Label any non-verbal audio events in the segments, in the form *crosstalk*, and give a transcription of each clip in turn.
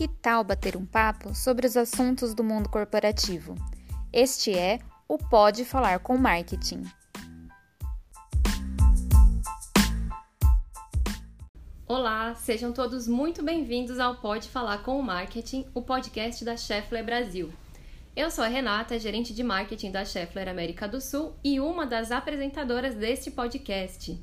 Que tal bater um papo sobre os assuntos do mundo corporativo? Este é o Pode Falar com Marketing. Olá, sejam todos muito bem-vindos ao Pode Falar com o Marketing, o podcast da Scheffler Brasil. Eu sou a Renata, gerente de marketing da Scheffler América do Sul e uma das apresentadoras deste podcast.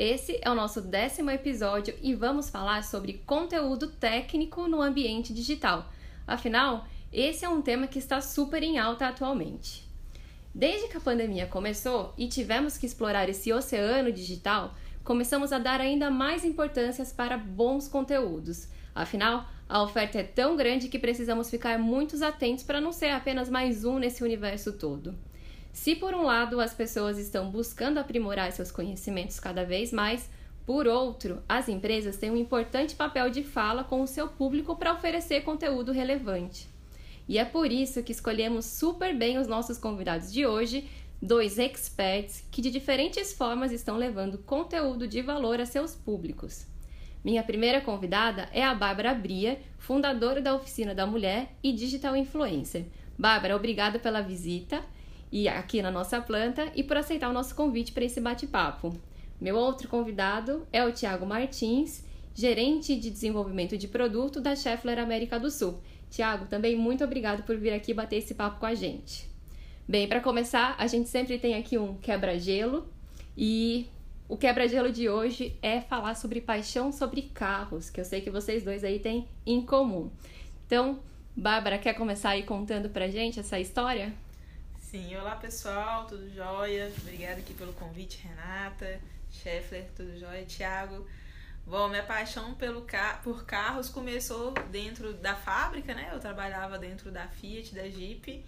Esse é o nosso décimo episódio e vamos falar sobre conteúdo técnico no ambiente digital. Afinal, esse é um tema que está super em alta atualmente. Desde que a pandemia começou e tivemos que explorar esse oceano digital, começamos a dar ainda mais importância para bons conteúdos. Afinal, a oferta é tão grande que precisamos ficar muito atentos para não ser apenas mais um nesse universo todo. Se por um lado as pessoas estão buscando aprimorar seus conhecimentos cada vez mais, por outro, as empresas têm um importante papel de fala com o seu público para oferecer conteúdo relevante. E é por isso que escolhemos super bem os nossos convidados de hoje, dois experts que de diferentes formas estão levando conteúdo de valor a seus públicos. Minha primeira convidada é a Bárbara Bria, fundadora da Oficina da Mulher e Digital Influencer. Bárbara, obrigada pela visita e aqui na nossa planta e por aceitar o nosso convite para esse bate-papo. Meu outro convidado é o Tiago Martins, gerente de desenvolvimento de produto da Scheffler América do Sul. Tiago, também muito obrigado por vir aqui bater esse papo com a gente. Bem, para começar, a gente sempre tem aqui um quebra-gelo e o quebra-gelo de hoje é falar sobre paixão sobre carros, que eu sei que vocês dois aí têm em comum. Então, Bárbara, quer começar aí contando pra gente essa história? Sim, olá pessoal, tudo jóia? Obrigada aqui pelo convite, Renata, Scheffler, tudo jóia? Thiago. Bom, minha paixão pelo car por carros começou dentro da fábrica, né? Eu trabalhava dentro da Fiat, da Jeep.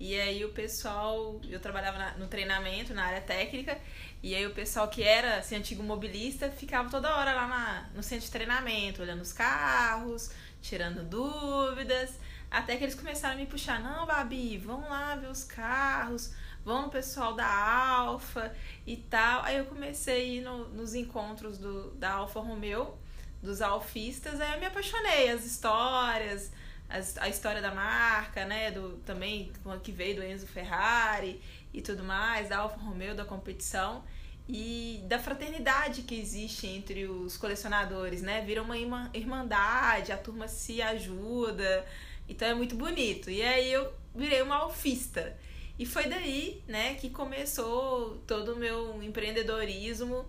E aí o pessoal, eu trabalhava na, no treinamento, na área técnica, e aí o pessoal que era assim, antigo mobilista ficava toda hora lá na, no centro de treinamento, olhando os carros, tirando dúvidas. Até que eles começaram a me puxar, não, Babi, vamos lá ver os carros, vamos no pessoal da Alfa e tal. Aí eu comecei a ir no, nos encontros do, da Alfa Romeo, dos alfistas, aí eu me apaixonei, as histórias, as, a história da marca, né? Do, também que veio do Enzo Ferrari e tudo mais, da Alfa Romeo, da competição e da fraternidade que existe entre os colecionadores, né? Vira uma irmandade, a turma se ajuda. Então é muito bonito. E aí eu virei uma alfista. E foi daí, né, que começou todo o meu empreendedorismo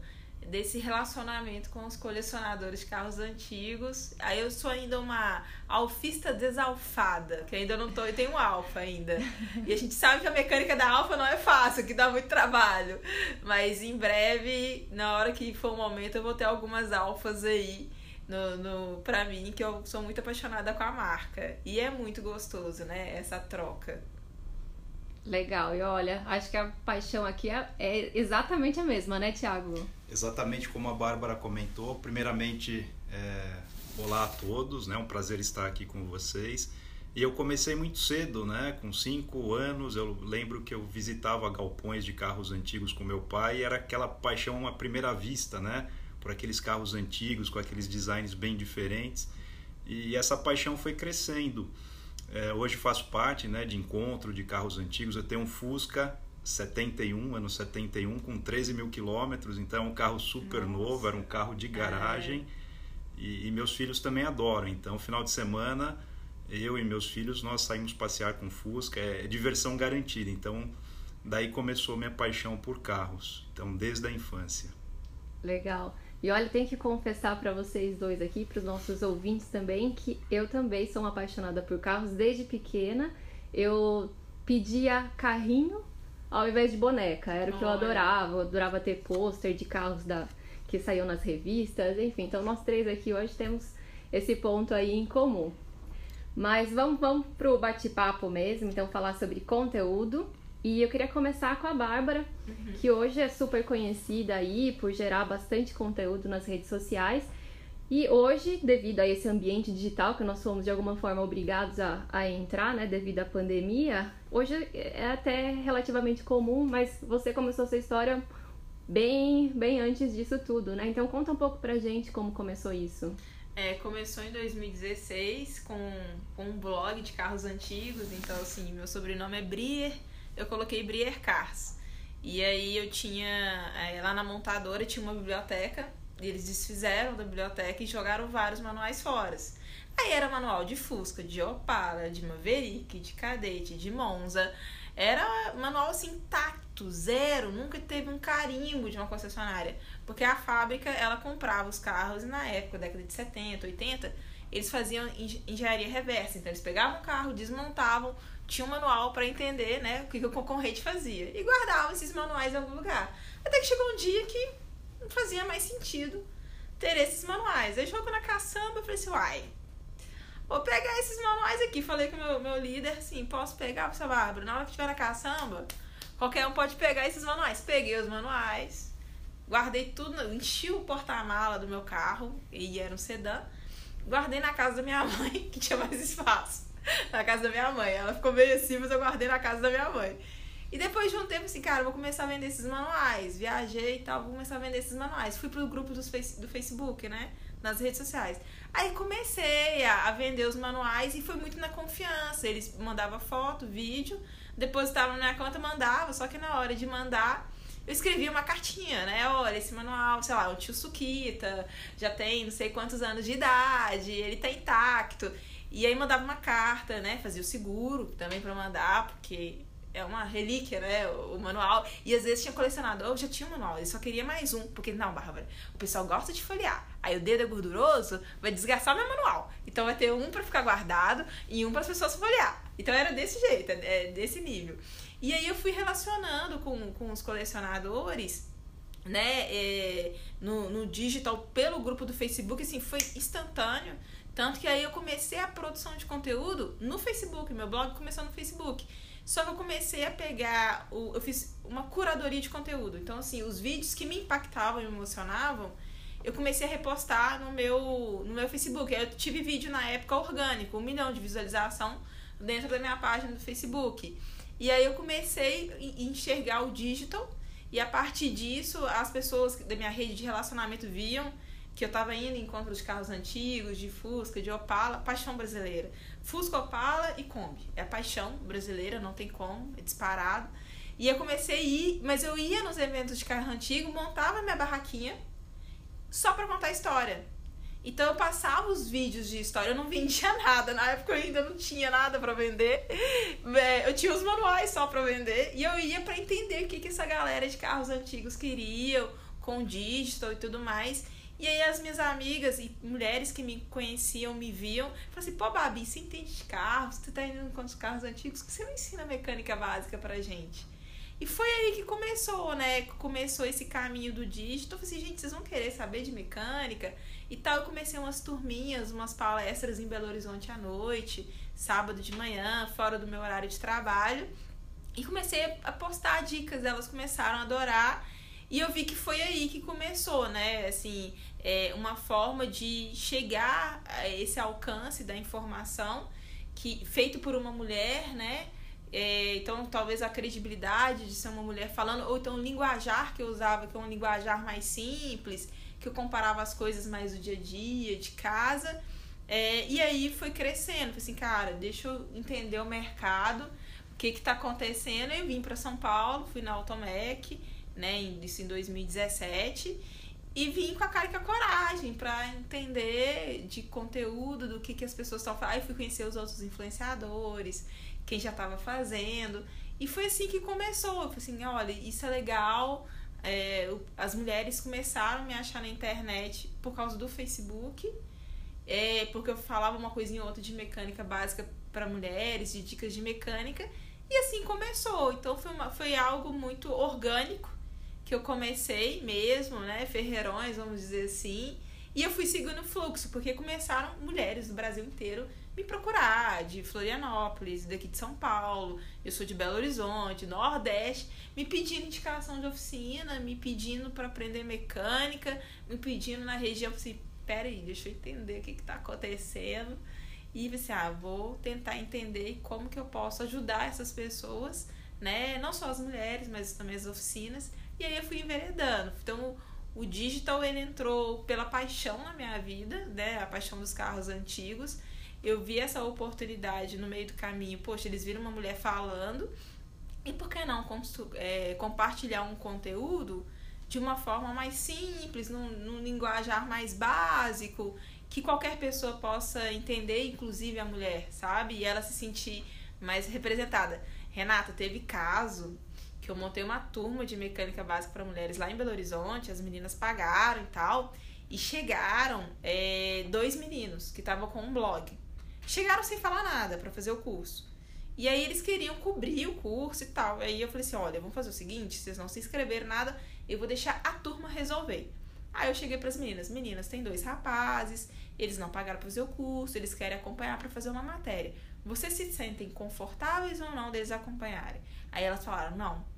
desse relacionamento com os colecionadores de carros antigos. Aí eu sou ainda uma alfista desalfada, que ainda não tô, eu tenho um alfa ainda. E a gente sabe que a mecânica da alfa não é fácil, que dá muito trabalho. Mas em breve, na hora que for o momento, eu vou ter algumas alfas aí no, no, pra mim, que eu sou muito apaixonada com a marca. E é muito gostoso, né? Essa troca. Legal, e olha, acho que a paixão aqui é, é exatamente a mesma, né, Tiago? Exatamente como a Bárbara comentou. Primeiramente, é, olá a todos, né? Um prazer estar aqui com vocês. E eu comecei muito cedo, né? Com cinco anos, eu lembro que eu visitava galpões de carros antigos com meu pai e era aquela paixão à primeira vista, né? Por aqueles carros antigos, com aqueles designs bem diferentes. E essa paixão foi crescendo. É, hoje faço parte né, de encontro de carros antigos. Eu tenho um Fusca 71, ano 71, com 13 mil quilômetros. Então é um carro super Nossa. novo, era um carro de garagem. É. E, e, meus filhos também adoram. Então, final de semana, eu e meus filhos, nós saímos passear com Fusca. É, é diversão garantida. Então, daí começou minha paixão por carros. Então, desde a infância. Legal. E olha, tenho que confessar para vocês dois aqui, para os nossos ouvintes também, que eu também sou uma apaixonada por carros desde pequena. Eu pedia carrinho ao invés de boneca, era o que eu adorava. Eu adorava ter pôster de carros da que saíam nas revistas, enfim. Então nós três aqui hoje temos esse ponto aí em comum. Mas vamos, vamos pro bate-papo mesmo, então falar sobre conteúdo. E eu queria começar com a Bárbara, uhum. que hoje é super conhecida aí por gerar bastante conteúdo nas redes sociais. E hoje, devido a esse ambiente digital que nós fomos de alguma forma obrigados a, a entrar, né, devido à pandemia, hoje é até relativamente comum, mas você começou sua história bem, bem antes disso tudo, né? Então conta um pouco pra gente como começou isso. É, começou em 2016 com, com um blog de carros antigos. Então, assim, meu sobrenome é Brier. Eu coloquei Brier Cars. E aí eu tinha. É, lá na montadora tinha uma biblioteca. E eles desfizeram da biblioteca e jogaram vários manuais fora. Aí era manual de Fusca, de Opala, de Maverick, de Cadete, de Monza. Era manual assim intacto, zero, nunca teve um carimbo de uma concessionária. Porque a fábrica, ela comprava os carros e na época, década de 70, 80, eles faziam engenharia reversa. Então eles pegavam o carro, desmontavam, tinha um manual para entender, né, o que, que o concorrente fazia. E guardavam esses manuais em algum lugar. Até que chegou um dia que não fazia mais sentido ter esses manuais. Aí jogou na caçamba, eu falei assim, uai, vou pegar esses manuais aqui. Falei com o meu, meu líder, assim, posso pegar, professor Bárbara? Na hora que tiver na caçamba, qualquer um pode pegar esses manuais. Peguei os manuais, guardei tudo, enchi o porta-mala do meu carro, e era um sedã, guardei na casa da minha *laughs* mãe, que tinha mais espaço. *laughs* Na casa da minha mãe. Ela ficou meio assim, mas eu guardei na casa da minha mãe. E depois de um tempo, assim, cara, vou começar a vender esses manuais. Viajei e tal, vou começar a vender esses manuais. Fui pro grupo do Facebook, né? Nas redes sociais. Aí comecei a, a vender os manuais e foi muito na confiança. Eles mandavam foto, vídeo, depositavam na minha conta, mandava, só que na hora de mandar, eu escrevia uma cartinha, né? Olha, esse manual, sei lá, o tio Suquita já tem não sei quantos anos de idade, ele tá intacto. E aí mandava uma carta, né? Fazia o seguro também para mandar, porque é uma relíquia, né? O, manual. E às vezes tinha colecionador, já tinha um manual, ele só queria mais um. Porque, não, Bárbara, o pessoal gosta de folhear. Aí o dedo é gorduroso, vai desgastar meu manual. Então vai ter um para ficar guardado e um para as pessoas folhear. Então era desse jeito, é, é desse nível. E aí eu fui relacionando com, com os colecionadores né, é, no, no digital pelo grupo do Facebook, assim, foi instantâneo. Tanto que aí eu comecei a produção de conteúdo no Facebook, meu blog começou no Facebook. Só que eu comecei a pegar, o, eu fiz uma curadoria de conteúdo. Então, assim, os vídeos que me impactavam e me emocionavam, eu comecei a repostar no meu, no meu Facebook. Eu tive vídeo na época orgânico, um milhão de visualização dentro da minha página do Facebook. E aí eu comecei a enxergar o digital e a partir disso as pessoas da minha rede de relacionamento viam que eu estava indo em encontros de carros antigos, de Fusca, de Opala, paixão brasileira. Fusca, Opala e Kombi. É paixão brasileira, não tem como, é disparado. E eu comecei a ir, mas eu ia nos eventos de carro antigo, montava minha barraquinha só para contar história. Então eu passava os vídeos de história, eu não *laughs* vendia nada, na época eu ainda não tinha nada para vender. É, eu tinha os manuais só para vender e eu ia para entender o que que essa galera de carros antigos queriam com digital e tudo mais. E aí as minhas amigas e mulheres que me conheciam, me viam, falaram assim, pô, Babi, você entende de carros, você tá indo com os carros antigos, que você não ensina mecânica básica pra gente? E foi aí que começou, né? Começou esse caminho do dígito. Eu falei assim, gente, vocês vão querer saber de mecânica? E tal, eu comecei umas turminhas, umas palestras em Belo Horizonte à noite, sábado de manhã, fora do meu horário de trabalho. E comecei a postar dicas, elas começaram a adorar. E eu vi que foi aí que começou, né? Assim, é uma forma de chegar a esse alcance da informação que feito por uma mulher, né? É, então, talvez a credibilidade de ser uma mulher falando, ou então o linguajar que eu usava, que é um linguajar mais simples, que eu comparava as coisas mais do dia a dia, de casa. É, e aí foi crescendo, falei assim, cara, deixa eu entender o mercado, o que que tá acontecendo. Eu vim para São Paulo, fui na Automec, né, isso em 2017, e vim com a cara e a coragem para entender de conteúdo, do que, que as pessoas estão falando. Aí fui conhecer os outros influenciadores, quem já estava fazendo. E foi assim que começou. Eu falei assim, olha, isso é legal. É, as mulheres começaram a me achar na internet por causa do Facebook, é, porque eu falava uma coisinha ou outra de mecânica básica para mulheres, de dicas de mecânica. E assim começou. Então foi, uma, foi algo muito orgânico que eu comecei mesmo, né? Ferreirões, vamos dizer assim. E eu fui seguindo o fluxo, porque começaram mulheres do Brasil inteiro me procurar, de Florianópolis, daqui de São Paulo, eu sou de Belo Horizonte, Nordeste, me pedindo indicação de oficina, me pedindo para aprender mecânica, me pedindo na região, eu falei, peraí, deixa eu entender o que está acontecendo. E você, assim, ah, vou tentar entender como que eu posso ajudar essas pessoas, né? Não só as mulheres, mas também as oficinas, e aí eu fui enveredando. Então, o digital ele entrou pela paixão na minha vida, né? A paixão dos carros antigos. Eu vi essa oportunidade no meio do caminho. Poxa, eles viram uma mulher falando. E por que não é, compartilhar um conteúdo de uma forma mais simples, num, num linguajar mais básico, que qualquer pessoa possa entender, inclusive a mulher, sabe? E ela se sentir mais representada. Renata, teve caso que eu montei uma turma de mecânica básica para mulheres lá em Belo Horizonte, as meninas pagaram e tal, e chegaram é, dois meninos que estavam com um blog. Chegaram sem falar nada para fazer o curso. E aí eles queriam cobrir o curso e tal. Aí eu falei assim: olha, vamos fazer o seguinte: vocês não se inscreveram nada, eu vou deixar a turma resolver. Aí eu cheguei para as meninas: meninas, tem dois rapazes, eles não pagaram para fazer o curso, eles querem acompanhar para fazer uma matéria. Vocês se sentem confortáveis ou não deles acompanharem? Aí elas falaram: não,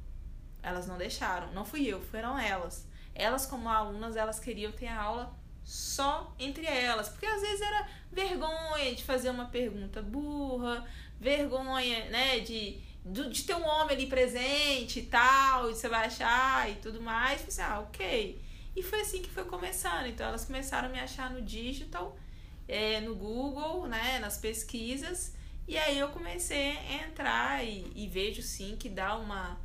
elas não deixaram. Não fui eu, foram elas. Elas, como alunas, elas queriam ter a aula só entre elas. Porque às vezes era vergonha de fazer uma pergunta burra, vergonha, né, de, de ter um homem ali presente e tal, e você vai achar e tudo mais. Pensei, ah, ok. E foi assim que foi começando. Então elas começaram a me achar no digital, é, no Google, né, nas pesquisas. E aí eu comecei a entrar e, e vejo sim que dá uma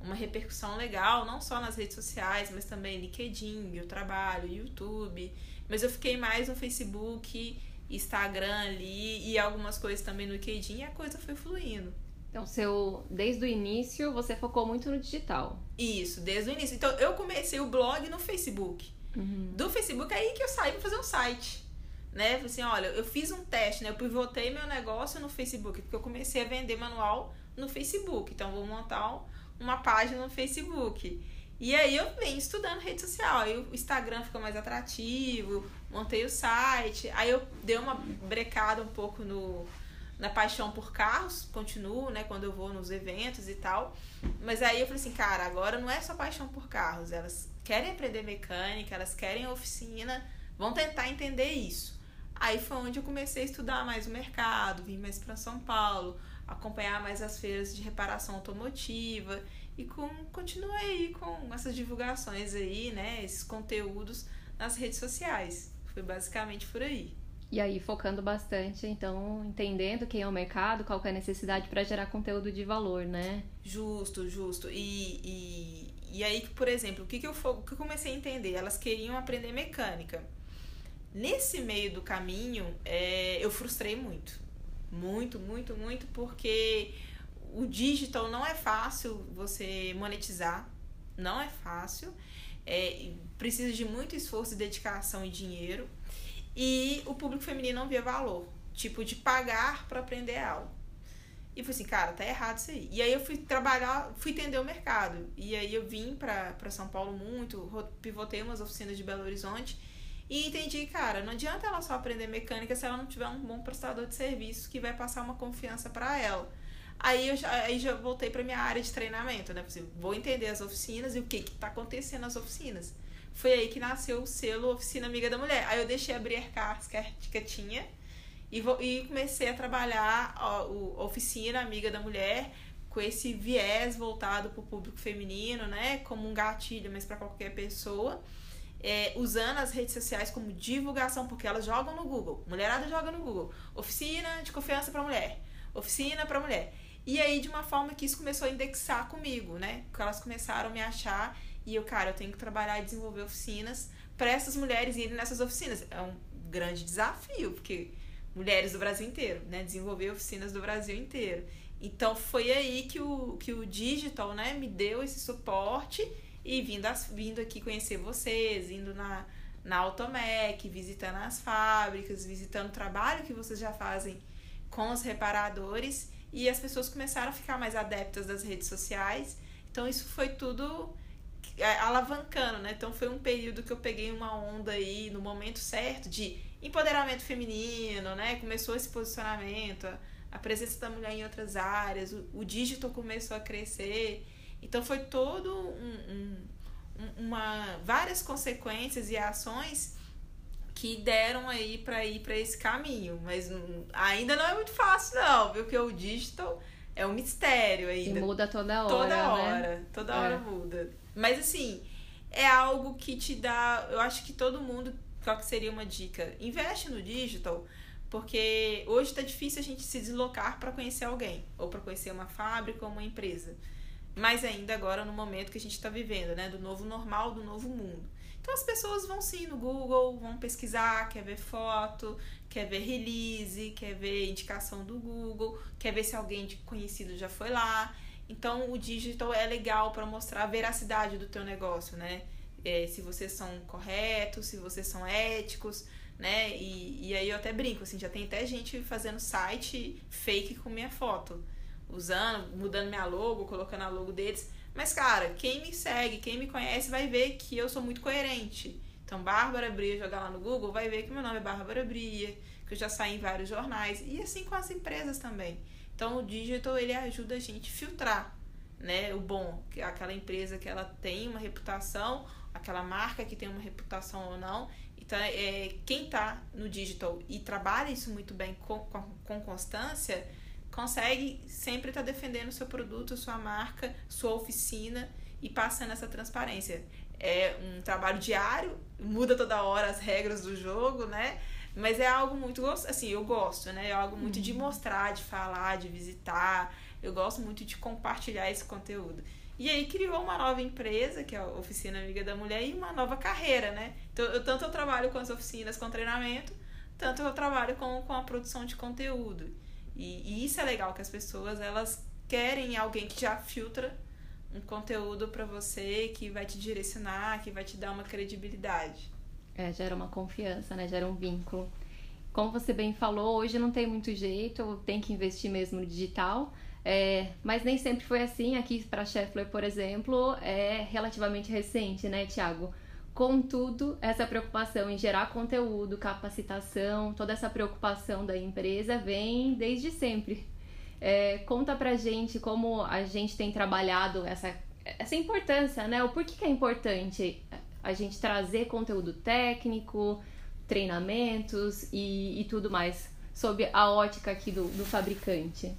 uma repercussão legal, não só nas redes sociais, mas também LinkedIn, meu trabalho, YouTube. Mas eu fiquei mais no Facebook, Instagram ali e algumas coisas também no LinkedIn e a coisa foi fluindo. Então, seu, desde o início, você focou muito no digital. Isso, desde o início. Então, eu comecei o blog no Facebook. Uhum. Do Facebook, aí que eu saí para fazer um site. Né? Falei assim, olha, eu fiz um teste, né? Eu pivotei meu negócio no Facebook, porque eu comecei a vender manual no Facebook. Então, vou montar um, uma página no Facebook. E aí eu venho estudando rede social. Aí o Instagram ficou mais atrativo, montei o site. Aí eu dei uma brecada um pouco no, na paixão por carros, continuo, né, quando eu vou nos eventos e tal. Mas aí eu falei assim, cara, agora não é só paixão por carros, elas querem aprender mecânica, elas querem oficina, vão tentar entender isso. Aí foi onde eu comecei a estudar mais o mercado, vim mais para São Paulo, acompanhar mais as feiras de reparação automotiva e com, continuei aí com essas divulgações aí, né, esses conteúdos nas redes sociais. Foi basicamente por aí. E aí focando bastante, então, entendendo quem é o mercado, qual é a necessidade para gerar conteúdo de valor, né? Justo, justo. E, e, e aí, por exemplo, o que, que, eu, o que eu comecei a entender? Elas queriam aprender mecânica. Nesse meio do caminho, é, eu frustrei muito muito, muito, muito, porque o digital não é fácil você monetizar, não é fácil, é, precisa de muito esforço, dedicação e dinheiro, e o público feminino não vê valor, tipo de pagar para aprender algo. E falei assim, cara, tá errado isso aí. E aí eu fui trabalhar, fui entender o mercado. E aí eu vim para São Paulo muito, pivotei umas oficinas de Belo Horizonte e entendi, cara, não adianta ela só aprender mecânica se ela não tiver um bom prestador de serviço que vai passar uma confiança para ela. Aí eu já, aí já voltei para minha área de treinamento, né? Vou entender as oficinas e o que está acontecendo nas oficinas. Foi aí que nasceu o selo Oficina Amiga da Mulher. Aí eu deixei abrir a cartas que tinha e, vou, e comecei a trabalhar a Oficina Amiga da Mulher com esse viés voltado para o público feminino, né? Como um gatilho, mas para qualquer pessoa é, usando as redes sociais como divulgação, porque elas jogam no Google. Mulherada joga no Google. Oficina de confiança para mulher. Oficina para mulher. E aí, de uma forma que isso começou a indexar comigo, né? Que elas começaram a me achar e eu, cara, eu tenho que trabalhar e desenvolver oficinas para essas mulheres irem nessas oficinas. É um grande desafio, porque mulheres do Brasil inteiro, né? Desenvolver oficinas do Brasil inteiro. Então foi aí que o, que o digital, né, me deu esse suporte e vindo, as, vindo aqui conhecer vocês, indo na, na Automec, visitando as fábricas, visitando o trabalho que vocês já fazem com os reparadores. E as pessoas começaram a ficar mais adeptas das redes sociais. Então isso foi tudo é, alavancando, né? Então foi um período que eu peguei uma onda aí no momento certo de empoderamento feminino, né? Começou esse posicionamento, a presença da mulher em outras áreas, o, o digital começou a crescer. Então foi todo um, um, uma várias consequências e ações que deram aí para ir para esse caminho, mas ainda não é muito fácil não, viu que o digital é um mistério ainda. E muda toda hora, Toda né? hora, toda hora é. muda. Mas assim, é algo que te dá. Eu acho que todo mundo. Qual que seria uma dica? Investe no digital, porque hoje está difícil a gente se deslocar para conhecer alguém, ou para conhecer uma fábrica ou uma empresa. Mais ainda agora no momento que a gente está vivendo, né? Do novo normal, do novo mundo. Então as pessoas vão sim no Google, vão pesquisar, quer ver foto, quer ver release, quer ver indicação do Google, quer ver se alguém conhecido já foi lá. Então o digital é legal para mostrar a veracidade do teu negócio, né? É, se vocês são corretos, se vocês são éticos, né? E, e aí eu até brinco, assim, já tem até gente fazendo site fake com minha foto, usando, mudando minha logo, colocando a logo deles. Mas, cara, quem me segue, quem me conhece, vai ver que eu sou muito coerente. Então, Bárbara Bria, jogar lá no Google, vai ver que meu nome é Bárbara Bria, que eu já saí em vários jornais. E assim com as empresas também. Então, o digital, ele ajuda a gente a filtrar, né? O bom, que aquela empresa que ela tem uma reputação, aquela marca que tem uma reputação ou não. Então, é, quem está no digital e trabalha isso muito bem com, com, com constância consegue sempre estar tá defendendo seu produto, sua marca, sua oficina e passando essa transparência. É um trabalho diário, muda toda hora as regras do jogo, né? Mas é algo muito assim, eu gosto, né? É algo muito uhum. de mostrar, de falar, de visitar. Eu gosto muito de compartilhar esse conteúdo. E aí criou uma nova empresa, que é a Oficina Amiga da Mulher, e uma nova carreira, né? Então, eu, tanto eu trabalho com as oficinas com treinamento, tanto eu trabalho com, com a produção de conteúdo. E, e isso é legal, que as pessoas elas querem alguém que já filtra um conteúdo para você, que vai te direcionar, que vai te dar uma credibilidade. É, gera uma confiança, né? Gera um vínculo. Como você bem falou, hoje não tem muito jeito, tem que investir mesmo no digital. É, mas nem sempre foi assim. Aqui para Scheffler, por exemplo, é relativamente recente, né, Tiago? Contudo, essa preocupação em gerar conteúdo, capacitação, toda essa preocupação da empresa vem desde sempre. É, conta pra gente como a gente tem trabalhado essa, essa importância, né? O porquê que é importante a gente trazer conteúdo técnico, treinamentos e, e tudo mais, sob a ótica aqui do, do fabricante.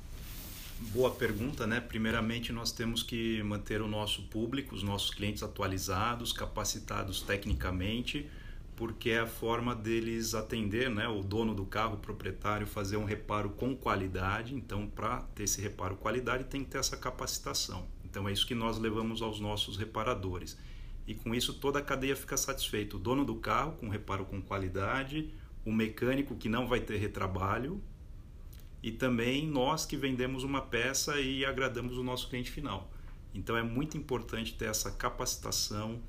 Boa pergunta, né? Primeiramente, nós temos que manter o nosso público, os nossos clientes atualizados, capacitados tecnicamente, porque é a forma deles atender, né? O dono do carro, o proprietário, fazer um reparo com qualidade. Então, para ter esse reparo qualidade, tem que ter essa capacitação. Então, é isso que nós levamos aos nossos reparadores. E com isso, toda a cadeia fica satisfeita. O dono do carro, com reparo com qualidade, o mecânico, que não vai ter retrabalho, e também nós que vendemos uma peça e agradamos o nosso cliente final. Então é muito importante ter essa capacitação,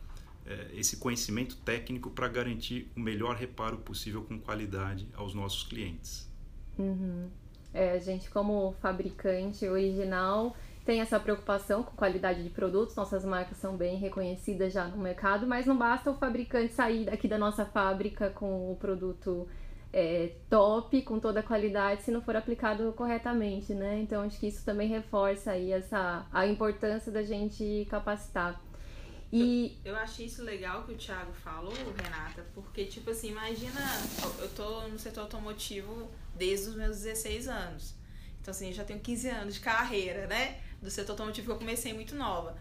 é, esse conhecimento técnico para garantir o melhor reparo possível com qualidade aos nossos clientes. Uhum. É, a gente, como fabricante original, tem essa preocupação com qualidade de produtos, nossas marcas são bem reconhecidas já no mercado, mas não basta o fabricante sair daqui da nossa fábrica com o produto é, top, com toda a qualidade, se não for aplicado corretamente, né? Então acho que isso também reforça aí essa, a importância da gente capacitar. E... Eu, eu achei isso legal que o Thiago falou, Renata, porque, tipo assim, imagina, eu tô no setor automotivo desde os meus 16 anos. Então, assim, eu já tenho 15 anos de carreira, né? Do setor automotivo que eu comecei muito nova.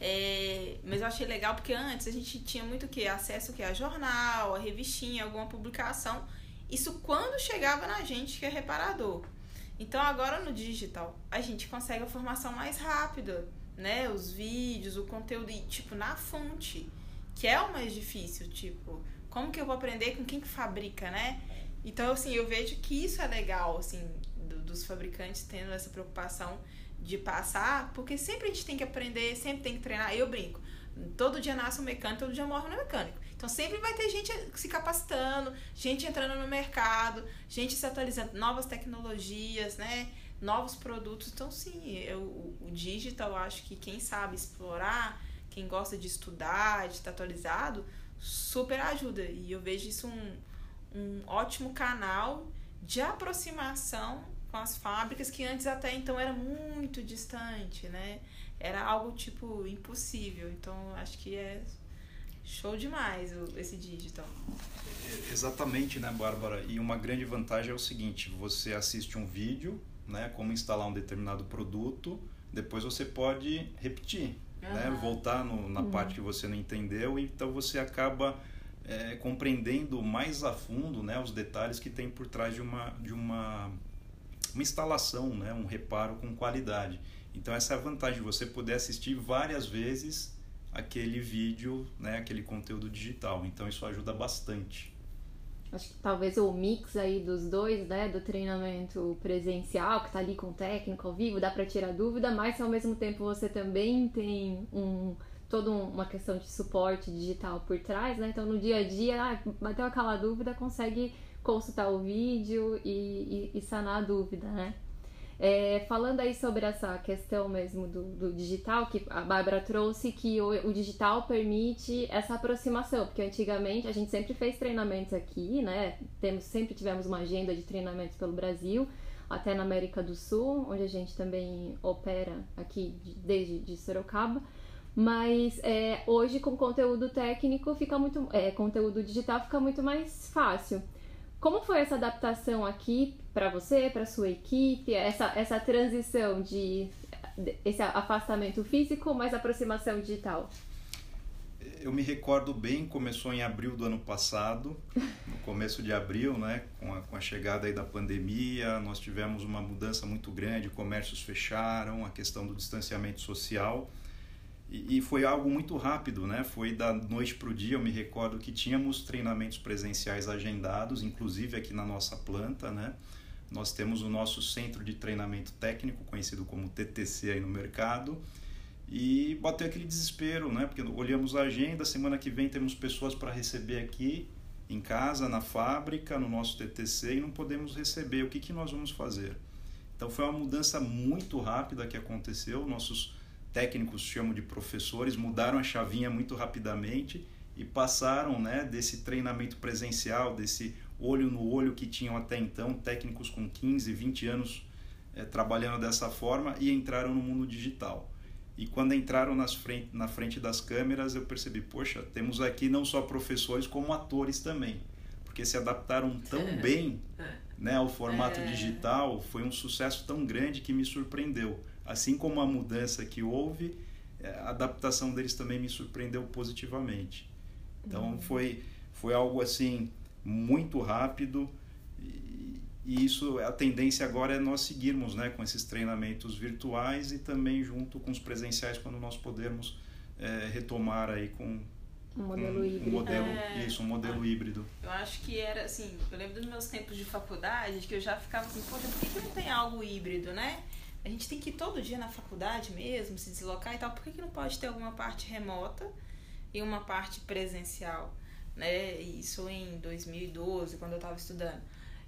É, mas eu achei legal porque antes a gente tinha muito o? Acesso o? A jornal, a revistinha, alguma publicação. Isso quando chegava na gente que é reparador. Então agora no digital a gente consegue a formação mais rápida, né? Os vídeos, o conteúdo, e, tipo, na fonte, que é o mais difícil, tipo, como que eu vou aprender com quem que fabrica, né? Então, assim, eu vejo que isso é legal, assim, do, dos fabricantes tendo essa preocupação de passar, porque sempre a gente tem que aprender, sempre tem que treinar. Eu brinco, todo dia nasce um mecânico, todo dia morre um mecânico. Então sempre vai ter gente se capacitando, gente entrando no mercado, gente se atualizando, novas tecnologias, né? Novos produtos. Então, sim, eu, o digital, eu acho que quem sabe explorar, quem gosta de estudar, de estar atualizado, super ajuda. E eu vejo isso um, um ótimo canal de aproximação com as fábricas que antes até então era muito distante, né? Era algo tipo impossível. Então acho que é Show demais esse digital. Exatamente, né, Bárbara? E uma grande vantagem é o seguinte: você assiste um vídeo, né, como instalar um determinado produto, depois você pode repetir. né? Voltar no, na uhum. parte que você não entendeu, então você acaba é, compreendendo mais a fundo né, os detalhes que tem por trás de uma, de uma, uma instalação, né, um reparo com qualidade. Então essa é a vantagem de você poder assistir várias vezes aquele vídeo, né, aquele conteúdo digital. Então isso ajuda bastante. Acho que talvez o mix aí dos dois, né, do treinamento presencial, que tá ali com o técnico ao vivo, dá para tirar dúvida, mas ao mesmo tempo você também tem um toda uma questão de suporte digital por trás, né? Então no dia a dia, ah, bateu aquela dúvida, consegue consultar o vídeo e, e, e sanar a dúvida, né? É, falando aí sobre essa questão mesmo do, do digital, que a Bárbara trouxe, que o, o, digital permite essa aproximação, porque antigamente a gente sempre fez treinamentos aqui, né? Temos, sempre tivemos uma agenda de treinamentos pelo Brasil, até na América do Sul, onde a gente também opera aqui desde de Sorocaba. Mas é, hoje com conteúdo técnico fica muito. É, conteúdo digital fica muito mais fácil. Como foi essa adaptação aqui para você, para sua equipe, essa, essa transição de esse afastamento físico, mais aproximação digital? Eu me recordo bem, começou em abril do ano passado, *laughs* no começo de abril, né, com a, com a chegada aí da pandemia, nós tivemos uma mudança muito grande, comércios fecharam, a questão do distanciamento social. E, foi algo muito rápido, né? Foi da noite para o dia. Eu me recordo que tínhamos treinamentos presenciais agendados, inclusive aqui na nossa planta, né? Nós temos o nosso centro de treinamento técnico, conhecido como TTC aí no mercado, e bateu aquele desespero, né? Porque olhamos a agenda, semana que vem temos pessoas para receber aqui em casa, na fábrica, no nosso TTC e não podemos receber. O que, que nós vamos fazer? Então foi uma mudança muito rápida que aconteceu. Nossos técnicos chamam de professores, mudaram a chavinha muito rapidamente e passaram né, desse treinamento presencial, desse olho no olho que tinham até então, técnicos com 15, 20 anos é, trabalhando dessa forma e entraram no mundo digital. E quando entraram nas frente, na frente das câmeras, eu percebi, poxa, temos aqui não só professores como atores também, porque se adaptaram tão bem né, ao formato é. digital, foi um sucesso tão grande que me surpreendeu assim como a mudança que houve, é, a adaptação deles também me surpreendeu positivamente. Então uhum. foi, foi algo assim muito rápido e, e, isso a tendência agora é nós seguirmos né, com esses treinamentos virtuais e também junto com os presenciais quando nós pudermos é, retomar aí com um modelo um, híbrido. Um modelo, é, isso, um modelo ah, híbrido. Eu acho que era assim, eu lembro dos meus tempos de faculdade que eu já ficava assim, poxa, por que, que não tem algo híbrido, né? A gente tem que ir todo dia na faculdade mesmo, se deslocar e tal, por que, que não pode ter alguma parte remota e uma parte presencial? Né? Isso em 2012, quando eu estava estudando.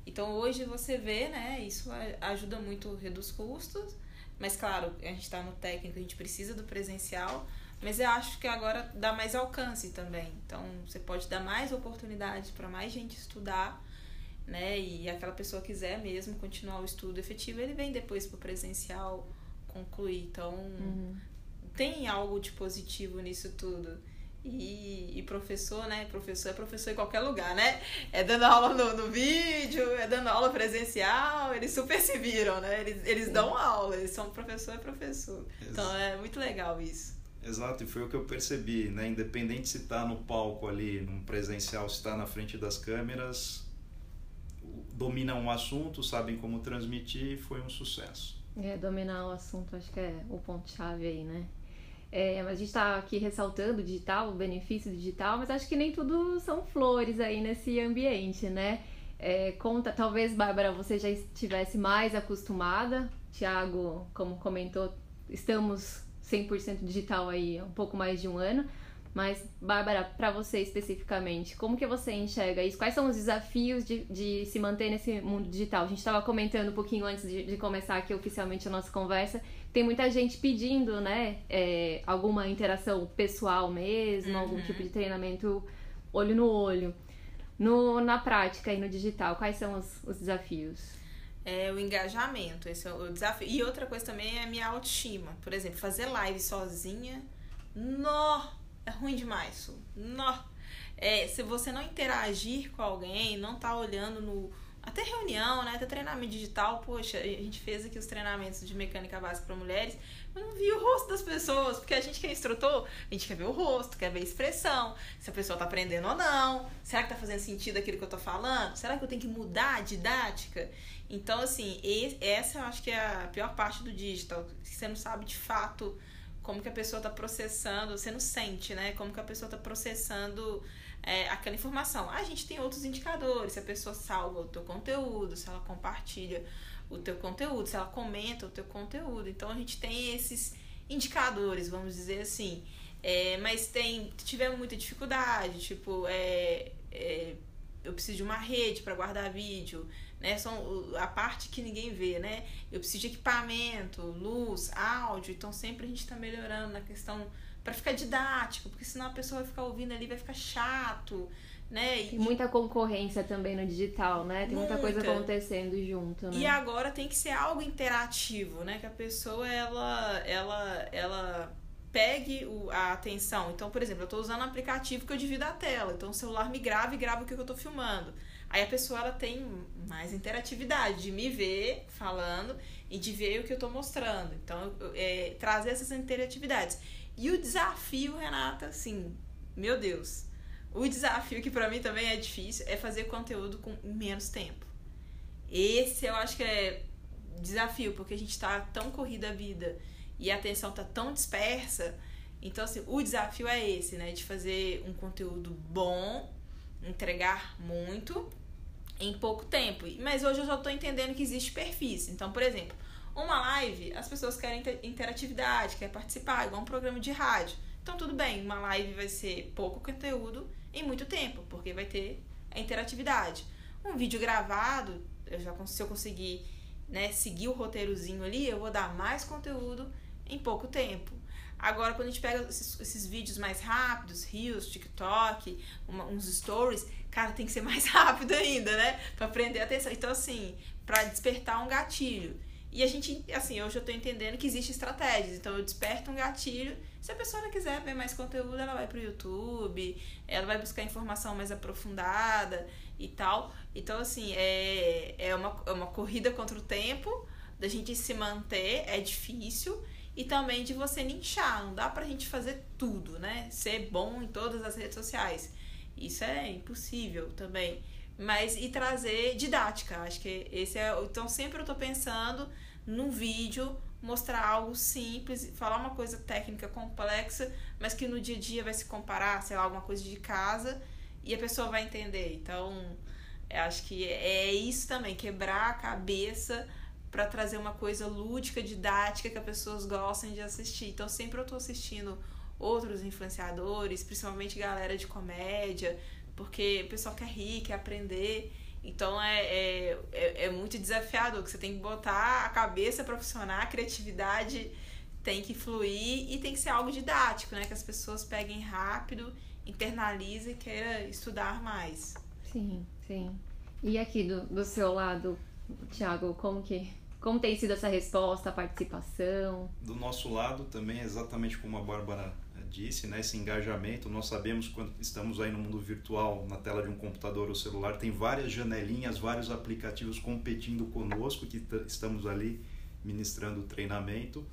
Então hoje você vê, né? Isso ajuda muito, reduz custos, mas claro, a gente está no técnico, a gente precisa do presencial, mas eu acho que agora dá mais alcance também. Então você pode dar mais oportunidades para mais gente estudar né? E aquela pessoa quiser mesmo continuar o estudo efetivo, ele vem depois para o presencial concluir. Então, uhum. tem algo de positivo nisso tudo. E, e, professor, né? Professor é professor em qualquer lugar, né? É dando aula no, no vídeo, é dando aula presencial, eles super se viram, né? Eles, eles dão aula, eles são professor é professor. Exato. Então é muito legal isso. Exato, e foi o que eu percebi, né? Independente se está no palco ali, num presencial, se está na frente das câmeras, dominam o assunto, sabem como transmitir, foi um sucesso. É, dominar o assunto acho que é o ponto-chave aí, né? É, a gente está aqui ressaltando o digital, o benefício digital, mas acho que nem tudo são flores aí nesse ambiente, né? É, conta, talvez, Bárbara, você já estivesse mais acostumada. Tiago, como comentou, estamos 100% digital aí há um pouco mais de um ano. Mas, Bárbara, para você especificamente, como que você enxerga isso? Quais são os desafios de, de se manter nesse mundo digital? A gente estava comentando um pouquinho antes de, de, começar aqui oficialmente a nossa conversa. Tem muita gente pedindo, né, é, alguma interação pessoal mesmo, uhum. algum tipo de treinamento olho no olho. No, na prática e no digital, quais são os, os desafios? é o engajamento, esse é o desafio. E outra coisa também é a minha autoestima. Por exemplo, fazer live sozinha, nó, é ruim demais isso. Não. É, se você não interagir com alguém, não tá olhando no até reunião, né? Até treinamento digital. Poxa, a gente fez aqui os treinamentos de mecânica básica para mulheres, mas não vi o rosto das pessoas, porque a gente que é instrutor, a gente quer ver o rosto, quer ver a expressão, se a pessoa tá aprendendo ou não, será que tá fazendo sentido aquilo que eu tô falando? Será que eu tenho que mudar a didática? Então, assim, essa eu acho que é a pior parte do digital, que você não sabe de fato como que a pessoa está processando, você não sente, né? Como que a pessoa está processando é, aquela informação. A gente tem outros indicadores, se a pessoa salva o teu conteúdo, se ela compartilha o teu conteúdo, se ela comenta o teu conteúdo. Então a gente tem esses indicadores, vamos dizer assim. É, mas tem, tivemos muita dificuldade, tipo, é, é, eu preciso de uma rede para guardar vídeo, né? São a parte que ninguém vê, né? Eu preciso de equipamento, luz, áudio, então sempre a gente está melhorando na questão para ficar didático, porque senão a pessoa vai ficar ouvindo ali, vai ficar chato, né? Tem muita concorrência também no digital, né? Tem muita, muita coisa acontecendo junto, né? E agora tem que ser algo interativo, né? Que a pessoa ela ela ela pegue o, a atenção. Então, por exemplo, eu estou usando um aplicativo que eu divido a tela. Então, o celular me grava e grava o que eu estou filmando. Aí a pessoa ela tem mais interatividade de me ver falando e de ver o que eu estou mostrando. Então, é, trazer essas interatividades. E o desafio, Renata, assim, meu Deus. O desafio que para mim também é difícil é fazer conteúdo com menos tempo. Esse eu acho que é desafio, porque a gente tá tão corrida a vida e a atenção tá tão dispersa. Então, assim, o desafio é esse, né? De fazer um conteúdo bom, entregar muito em pouco tempo. Mas hoje eu já tô entendendo que existe perfis. Então, por exemplo, uma live, as pessoas querem interatividade, querem participar, igual um programa de rádio. Então, tudo bem, uma live vai ser pouco conteúdo em muito tempo, porque vai ter a interatividade. Um vídeo gravado, eu já, se eu conseguir né, seguir o roteirozinho ali, eu vou dar mais conteúdo em pouco tempo. Agora, quando a gente pega esses, esses vídeos mais rápidos, Reels, TikTok, uma, uns stories, cara, tem que ser *laughs* mais rápido ainda, né? Pra prender a atenção. Então, assim, para despertar um gatilho. E a gente, assim, hoje eu tô entendendo que existe estratégias. Então eu desperto um gatilho. Se a pessoa quiser ver mais conteúdo, ela vai pro YouTube, ela vai buscar informação mais aprofundada e tal. Então, assim, é, é, uma, é uma corrida contra o tempo, da gente se manter, é difícil. E também de você nichar. Não dá pra gente fazer tudo, né? Ser bom em todas as redes sociais. Isso é impossível também mas e trazer didática. Acho que esse é. Então sempre eu tô pensando num vídeo mostrar algo simples, falar uma coisa técnica complexa, mas que no dia a dia vai se comparar, sei lá, alguma coisa de casa e a pessoa vai entender. Então, acho que é isso também, quebrar a cabeça para trazer uma coisa lúdica, didática que as pessoas gostem de assistir. Então, sempre eu estou assistindo outros influenciadores, principalmente galera de comédia, porque o pessoal quer rir, quer aprender. Então é, é, é, é muito desafiador, que você tem que botar a cabeça para funcionar, a criatividade tem que fluir e tem que ser algo didático, né? Que as pessoas peguem rápido, internalizem e queiram estudar mais. Sim, sim. E aqui do, do seu lado, Tiago, como que como tem sido essa resposta, a participação? Do nosso lado também, exatamente como a Bárbara disse, né, esse engajamento, nós sabemos quando estamos aí no mundo virtual, na tela de um computador ou celular, tem várias janelinhas, vários aplicativos competindo conosco, que estamos ali ministrando treinamento.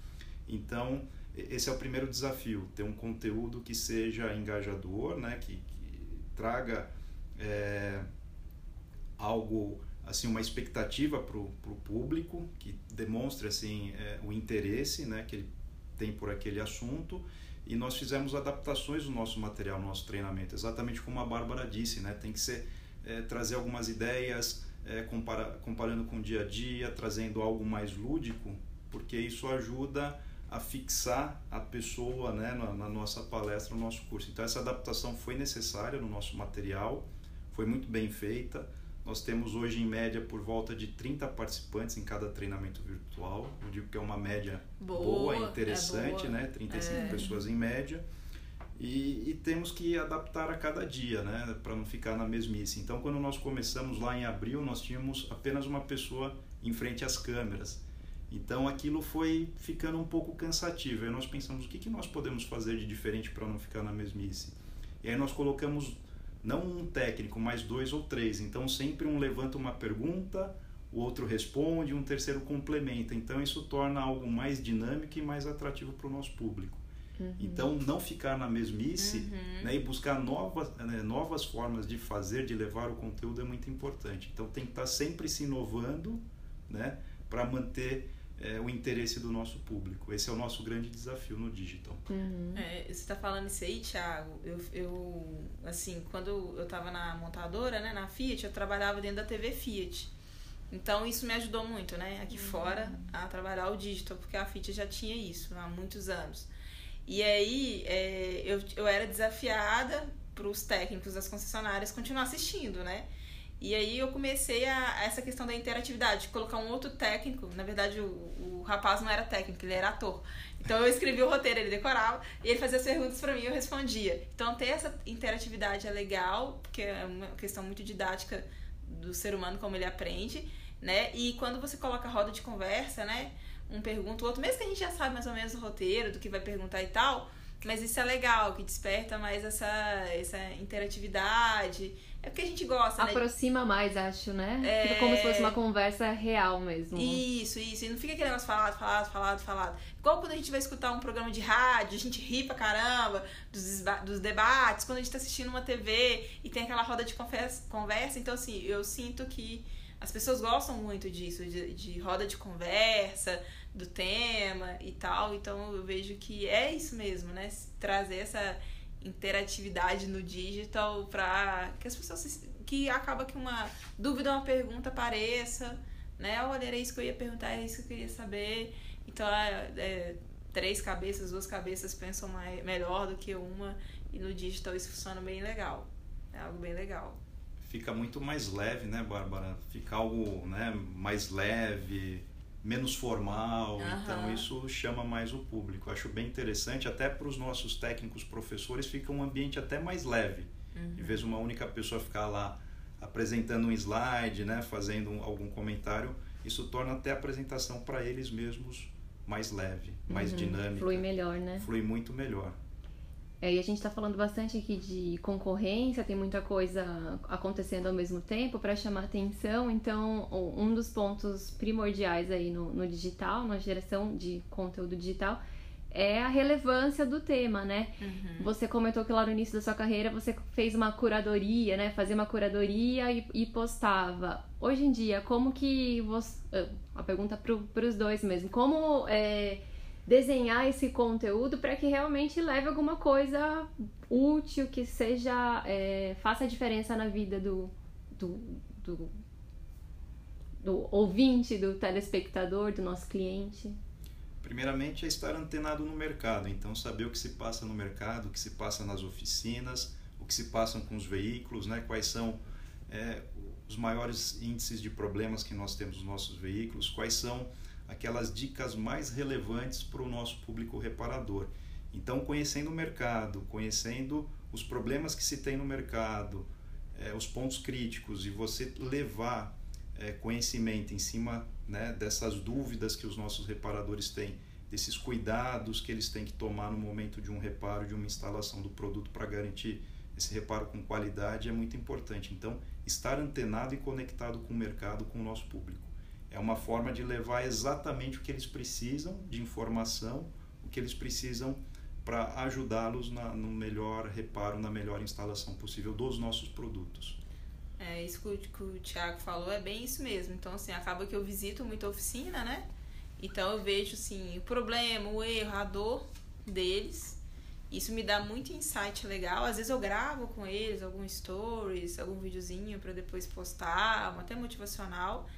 Então, esse é o primeiro desafio, ter um conteúdo que seja engajador, né, que, que traga é, algo assim uma expectativa para o público que demonstre assim é, o interesse né que ele tem por aquele assunto e nós fizemos adaptações do nosso material, no nosso treinamento, exatamente como a Bárbara disse, né? Tem que ser é, trazer algumas ideias, é, compara, comparando com o dia a dia, trazendo algo mais lúdico, porque isso ajuda a fixar a pessoa né, na, na nossa palestra, no nosso curso. Então essa adaptação foi necessária no nosso material, foi muito bem feita. Nós temos hoje em média por volta de 30 participantes em cada treinamento virtual. Eu digo que é uma média boa, boa interessante, é boa. né? 35 é. pessoas em média. E, e, temos que adaptar a cada dia, né? Para não ficar na mesmice. Então, quando nós começamos lá em abril, nós tínhamos apenas uma pessoa em frente às câmeras. Então, aquilo foi ficando um pouco cansativo. Aí nós pensamos, o que, que nós podemos fazer de diferente para não ficar na mesmice? E aí nós colocamos não um técnico, mas dois ou três. Então sempre um levanta uma pergunta, o outro responde, um terceiro complementa. Então isso torna algo mais dinâmico e mais atrativo para o nosso público. Uhum. Então não ficar na mesmice uhum. né, e buscar novas, né, novas formas de fazer, de levar o conteúdo é muito importante. Então tem que estar sempre se inovando né, para manter é, o interesse do nosso público. Esse é o nosso grande desafio no digital. Uhum. É, você está falando isso aí, Thiago. Eu, eu assim, quando eu estava na montadora, né, na Fiat, eu trabalhava dentro da TV Fiat. Então isso me ajudou muito, né, aqui uhum. fora, a trabalhar o digital, porque a Fiat já tinha isso há muitos anos. E aí é, eu, eu era desafiada para os técnicos das concessionárias continuar assistindo, né? E aí eu comecei a, a, essa questão da interatividade, colocar um outro técnico. Na verdade, o, o rapaz não era técnico, ele era ator. Então eu escrevi o roteiro, ele decorava e ele fazia as perguntas para mim e eu respondia. Então ter essa interatividade é legal, porque é uma questão muito didática do ser humano como ele aprende, né? E quando você coloca roda de conversa, né? Um pergunta o outro, mesmo que a gente já sabe mais ou menos o roteiro do que vai perguntar e tal, mas isso é legal, que desperta mais essa, essa interatividade. É porque a gente gosta, né? Aproxima né? mais, acho, né? É... Fica como se fosse uma conversa real mesmo. Isso, isso. E não fica aquele negócio falado, falado, falado, falado. Igual quando a gente vai escutar um programa de rádio, a gente ri pra caramba dos, dos debates, quando a gente tá assistindo uma TV e tem aquela roda de conversa. conversa então, assim, eu sinto que as pessoas gostam muito disso, de, de roda de conversa, do tema e tal. Então eu vejo que é isso mesmo, né? Trazer essa interatividade no digital para que as pessoas que acaba que uma dúvida uma pergunta apareça, né? Olha, era isso que eu ia perguntar, era isso que eu queria saber. Então, é, é, três cabeças, duas cabeças pensam mais, melhor do que uma e no digital isso funciona bem legal. É algo bem legal fica muito mais leve, né, Bárbara? Fica algo né, mais leve, menos formal. Uhum. Então isso chama mais o público. Acho bem interessante, até para os nossos técnicos professores fica um ambiente até mais leve. Uhum. Em vez de uma única pessoa ficar lá apresentando um slide, né, fazendo um, algum comentário, isso torna até a apresentação para eles mesmos mais leve, mais uhum. dinâmica. Flui melhor, né? Flui muito melhor. É, e a gente está falando bastante aqui de concorrência, tem muita coisa acontecendo ao mesmo tempo para chamar atenção. Então, um dos pontos primordiais aí no, no digital, na geração de conteúdo digital, é a relevância do tema, né? Uhum. Você comentou que lá no início da sua carreira você fez uma curadoria, né? Fazia uma curadoria e, e postava. Hoje em dia, como que você. Ah, a pergunta para os dois mesmo. Como é, desenhar esse conteúdo para que realmente leve alguma coisa útil, que seja é, faça a diferença na vida do, do, do, do ouvinte, do telespectador, do nosso cliente? Primeiramente é estar antenado no mercado, então saber o que se passa no mercado, o que se passa nas oficinas, o que se passa com os veículos, né? quais são é, os maiores índices de problemas que nós temos nos nossos veículos, quais são aquelas dicas mais relevantes para o nosso público reparador. Então, conhecendo o mercado, conhecendo os problemas que se tem no mercado, é, os pontos críticos e você levar é, conhecimento em cima né, dessas dúvidas que os nossos reparadores têm, desses cuidados que eles têm que tomar no momento de um reparo, de uma instalação do produto para garantir esse reparo com qualidade é muito importante. Então, estar antenado e conectado com o mercado, com o nosso público. É uma forma de levar exatamente o que eles precisam de informação, o que eles precisam para ajudá-los no melhor reparo, na melhor instalação possível dos nossos produtos. É, isso que o Thiago falou é bem isso mesmo. Então, assim, acaba que eu visito muita oficina, né? Então eu vejo, assim, o problema, o erro, a dor deles. Isso me dá muito insight legal. Às vezes eu gravo com eles algum stories, algum videozinho para depois postar, até motivacional.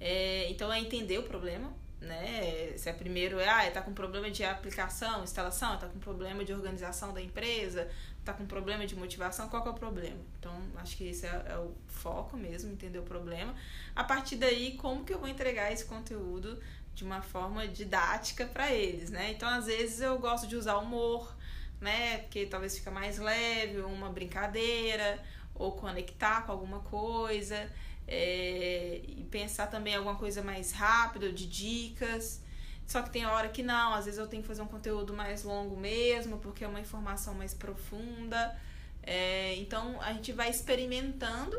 É, então é entender o problema, né? Se é primeiro é, ah, tá com problema de aplicação, instalação, tá com problema de organização da empresa, tá com problema de motivação, qual que é o problema? Então, acho que esse é, é o foco mesmo, entender o problema. A partir daí, como que eu vou entregar esse conteúdo de uma forma didática para eles, né? Então, às vezes eu gosto de usar humor, né? Porque talvez fica mais leve, uma brincadeira, ou conectar com alguma coisa é, e pensar também alguma coisa mais rápida, de dicas. Só que tem hora que não, às vezes eu tenho que fazer um conteúdo mais longo mesmo, porque é uma informação mais profunda. É, então a gente vai experimentando,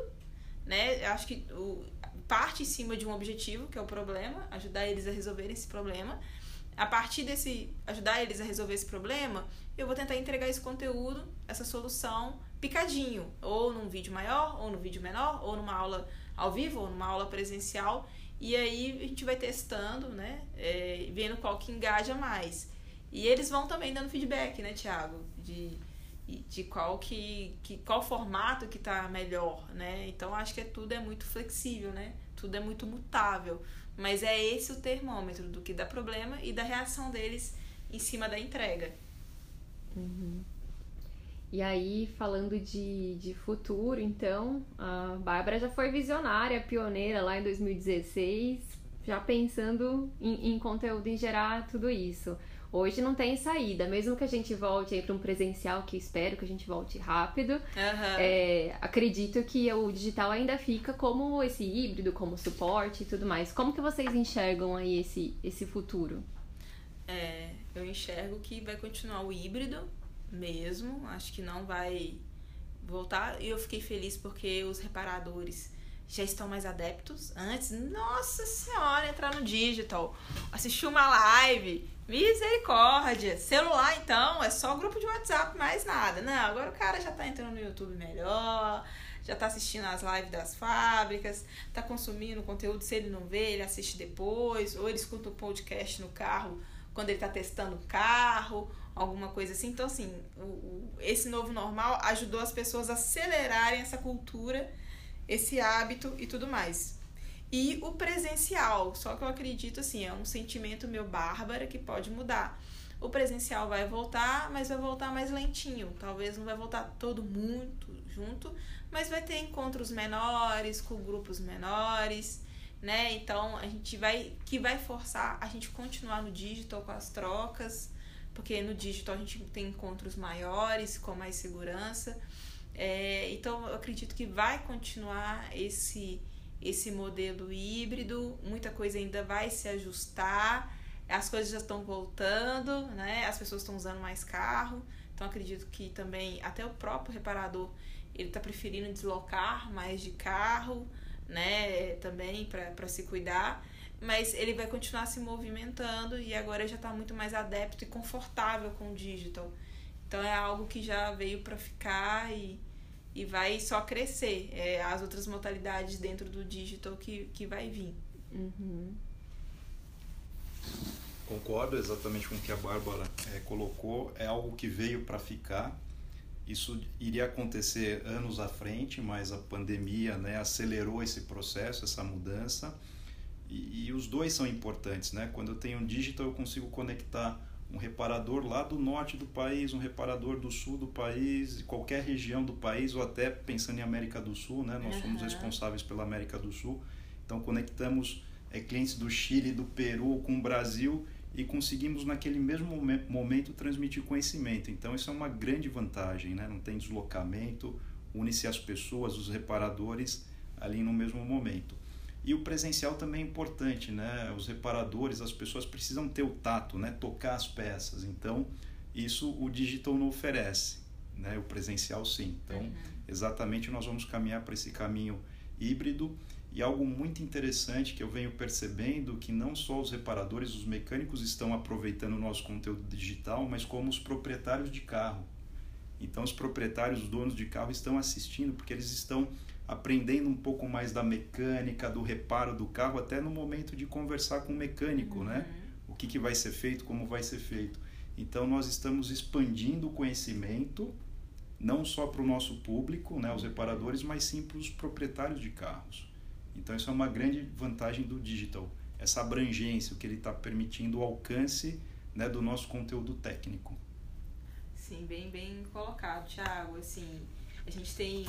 né? Eu acho que o, parte em cima de um objetivo, que é o problema, ajudar eles a resolver esse problema. A partir desse ajudar eles a resolver esse problema, eu vou tentar entregar esse conteúdo, essa solução picadinho, ou num vídeo maior, ou no vídeo menor, ou numa aula ao vivo, ou numa aula presencial. E aí a gente vai testando, né? É, vendo qual que engaja mais. E eles vão também dando feedback, né, Thiago? De, de qual que, que qual formato que tá melhor, né? Então acho que é, tudo é muito flexível, né? Tudo é muito mutável. Mas é esse o termômetro do que dá problema e da reação deles em cima da entrega. Uhum. E aí, falando de, de futuro, então, a Bárbara já foi visionária, pioneira lá em 2016, já pensando em, em conteúdo em gerar tudo isso. Hoje não tem saída, mesmo que a gente volte aí para um presencial, que espero que a gente volte rápido. Uhum. É, acredito que o digital ainda fica como esse híbrido, como suporte e tudo mais. Como que vocês enxergam aí esse, esse futuro? É, eu enxergo que vai continuar o híbrido mesmo. Acho que não vai voltar. E eu fiquei feliz porque os reparadores já estão mais adeptos. Antes, nossa senhora, entrar no digital, assistir uma live, misericórdia. Celular, então, é só grupo de WhatsApp, mais nada. Não, agora o cara já tá entrando no YouTube melhor, já tá assistindo as lives das fábricas, tá consumindo conteúdo. Se ele não vê, ele assiste depois, ou ele escuta o um podcast no carro quando ele tá testando o carro, alguma coisa assim. Então, assim, o, o, esse novo normal ajudou as pessoas a acelerarem essa cultura esse hábito e tudo mais. E o presencial, só que eu acredito assim, é um sentimento meu bárbara que pode mudar. O presencial vai voltar, mas vai voltar mais lentinho. Talvez não vai voltar todo muito junto, mas vai ter encontros menores, com grupos menores, né? Então a gente vai que vai forçar a gente continuar no digital com as trocas, porque no digital a gente tem encontros maiores, com mais segurança. É, então, eu acredito que vai continuar esse, esse modelo híbrido, muita coisa ainda vai se ajustar, as coisas já estão voltando, né? as pessoas estão usando mais carro, então acredito que também até o próprio reparador ele está preferindo deslocar mais de carro, né? Também para se cuidar, mas ele vai continuar se movimentando e agora já está muito mais adepto e confortável com o digital. Então é algo que já veio para ficar e, e vai só crescer. É, as outras modalidades dentro do digital que, que vai vir. Uhum. Concordo exatamente com o que a Bárbara é, colocou. É algo que veio para ficar. Isso iria acontecer anos à frente, mas a pandemia né, acelerou esse processo, essa mudança. E, e os dois são importantes. Né? Quando eu tenho um digital, eu consigo conectar um reparador lá do norte do país, um reparador do sul do país, qualquer região do país, ou até pensando em América do Sul, né? Nós uhum. somos responsáveis pela América do Sul. Então conectamos é, clientes do Chile, do Peru com o Brasil e conseguimos naquele mesmo momento transmitir conhecimento. Então isso é uma grande vantagem, né? Não tem deslocamento, une-se as pessoas, os reparadores ali no mesmo momento. E o presencial também é importante, né? Os reparadores, as pessoas precisam ter o tato, né? Tocar as peças. Então, isso o digital não oferece, né? O presencial sim. Então, uhum. exatamente nós vamos caminhar para esse caminho híbrido e algo muito interessante que eu venho percebendo que não só os reparadores, os mecânicos estão aproveitando o nosso conteúdo digital, mas como os proprietários de carro. Então, os proprietários, os donos de carro estão assistindo porque eles estão aprendendo um pouco mais da mecânica, do reparo do carro, até no momento de conversar com o mecânico, né? uhum. né? O que, que vai ser feito, como vai ser feito. Então, nós estamos expandindo o conhecimento, não só para o nosso público, né, os reparadores, mas sim para os proprietários de carros. Então, isso é uma grande vantagem do digital, essa abrangência, o que ele está permitindo o alcance né, do nosso conteúdo técnico. Sim, bem, bem colocado, Thiago. Assim, a gente tem,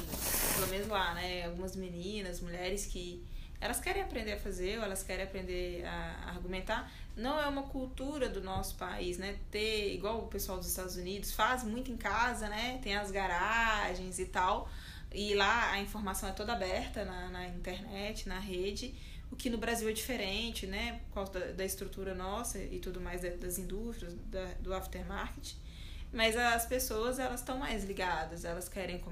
pelo menos lá, né, algumas meninas, mulheres que elas querem aprender a fazer ou elas querem aprender a argumentar. Não é uma cultura do nosso país, né? Ter, igual o pessoal dos Estados Unidos, faz muito em casa, né? Tem as garagens e tal. E lá a informação é toda aberta na, na internet, na rede. O que no Brasil é diferente, né? Por causa da, da estrutura nossa e tudo mais das indústrias, da, do aftermarket. Mas as pessoas elas estão mais ligadas, elas querem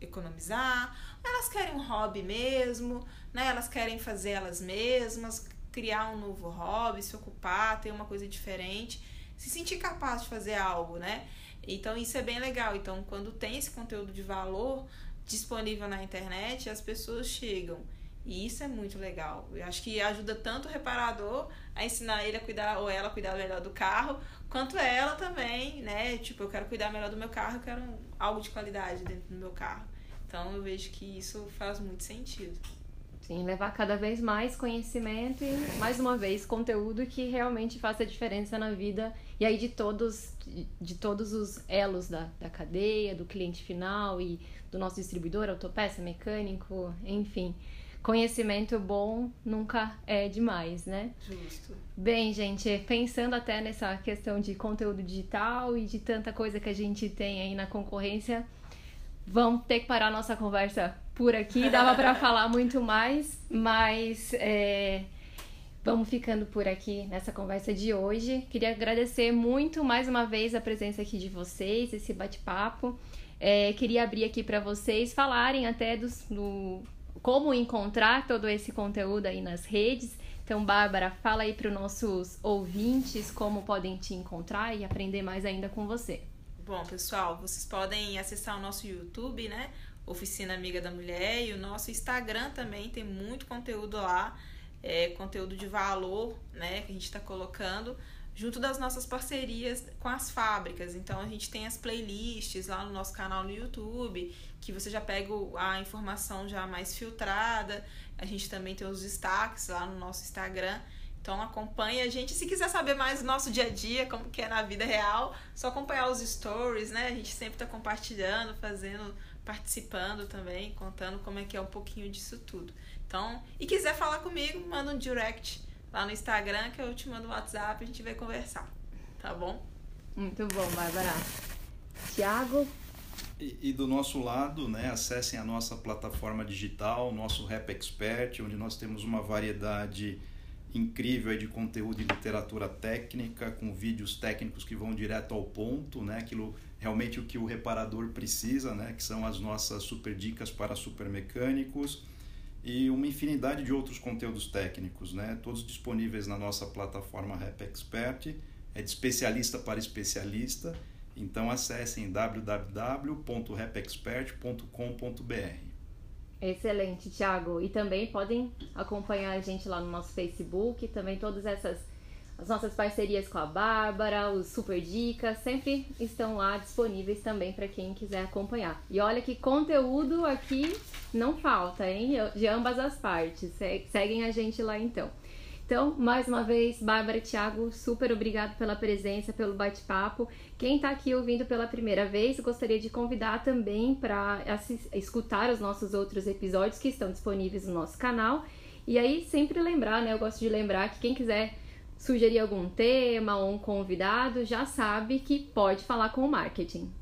economizar, elas querem um hobby mesmo, né? Elas querem fazer elas mesmas, criar um novo hobby, se ocupar, ter uma coisa diferente, se sentir capaz de fazer algo, né? Então isso é bem legal. Então quando tem esse conteúdo de valor disponível na internet, as pessoas chegam. E isso é muito legal. Eu acho que ajuda tanto o reparador a ensinar ele a cuidar ou ela a cuidar melhor do carro, quanto ela também, né? Tipo, eu quero cuidar melhor do meu carro, eu quero algo de qualidade dentro do meu carro. Então eu vejo que isso faz muito sentido. Sim, levar cada vez mais conhecimento e, mais uma vez, conteúdo que realmente faça diferença na vida e aí de todos, de, todos os elos da, da cadeia, do cliente final e do nosso distribuidor, autopeça, mecânico, enfim conhecimento bom nunca é demais, né? Justo. Bem, gente, pensando até nessa questão de conteúdo digital e de tanta coisa que a gente tem aí na concorrência, vamos ter que parar nossa conversa por aqui. Dava para *laughs* falar muito mais, mas é, vamos ficando por aqui nessa conversa de hoje. Queria agradecer muito mais uma vez a presença aqui de vocês, esse bate-papo. É, queria abrir aqui para vocês falarem até dos, do, como encontrar todo esse conteúdo aí nas redes. Então, Bárbara, fala aí para os nossos ouvintes como podem te encontrar e aprender mais ainda com você. Bom, pessoal, vocês podem acessar o nosso YouTube, né? Oficina Amiga da Mulher, e o nosso Instagram também tem muito conteúdo lá, é, conteúdo de valor, né? Que a gente está colocando junto das nossas parcerias com as fábricas. Então a gente tem as playlists lá no nosso canal no YouTube, que você já pega a informação já mais filtrada. A gente também tem os destaques lá no nosso Instagram. Então acompanhe a gente. Se quiser saber mais do nosso dia a dia, como que é na vida real, só acompanhar os stories, né? A gente sempre está compartilhando, fazendo, participando também, contando como é que é um pouquinho disso tudo. Então, e quiser falar comigo, manda um direct lá no Instagram que eu te mando o WhatsApp e a gente vai conversar. Tá bom? Muito bom, Bárbara. Tiago? E, e, do nosso lado, né, acessem a nossa plataforma digital, nosso Rap Expert, onde nós temos uma variedade incrível de conteúdo e literatura técnica, com vídeos técnicos que vão direto ao ponto, né, aquilo realmente o que o reparador precisa, né, que são as nossas super dicas para super mecânicos e uma infinidade de outros conteúdos técnicos, né? todos disponíveis na nossa plataforma Rap Expert, é de especialista para especialista, então acessem www.rapexpert.com.br. Excelente, Thiago. E também podem acompanhar a gente lá no nosso Facebook, também todas essas as nossas parcerias com a Bárbara, os Super Dicas, sempre estão lá disponíveis também para quem quiser acompanhar. E olha que conteúdo aqui não falta, hein? De ambas as partes. Seguem a gente lá então. Então, mais uma vez, Bárbara e Thiago, super obrigado pela presença, pelo bate-papo. Quem está aqui ouvindo pela primeira vez, gostaria de convidar também para escutar os nossos outros episódios que estão disponíveis no nosso canal. E aí, sempre lembrar, né? Eu gosto de lembrar que quem quiser sugerir algum tema ou um convidado, já sabe que pode falar com o marketing.